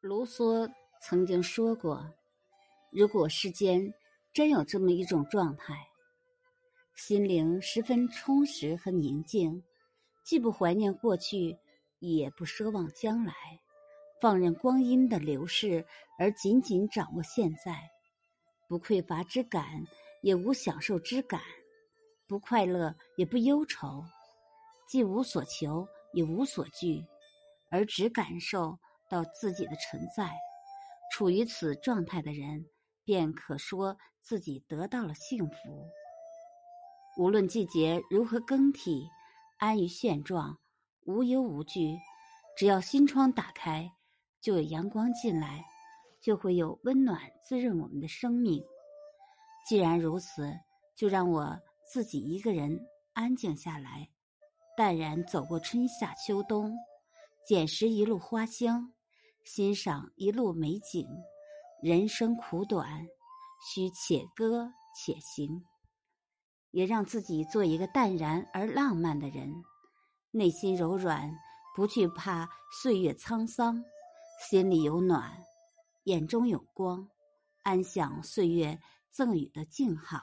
卢梭曾经说过：“如果世间真有这么一种状态，心灵十分充实和宁静，既不怀念过去，也不奢望将来，放任光阴的流逝，而紧紧掌握现在，不匮乏之感，也无享受之感，不快乐也不忧愁，既无所求，也无所惧，而只感受。”到自己的存在，处于此状态的人，便可说自己得到了幸福。无论季节如何更替，安于现状，无忧无惧，只要心窗打开，就有阳光进来，就会有温暖滋润我们的生命。既然如此，就让我自己一个人安静下来，淡然走过春夏秋冬，捡拾一路花香。欣赏一路美景，人生苦短，需且歌且行。也让自己做一个淡然而浪漫的人，内心柔软，不惧怕岁月沧桑，心里有暖，眼中有光，安享岁月赠予的静好。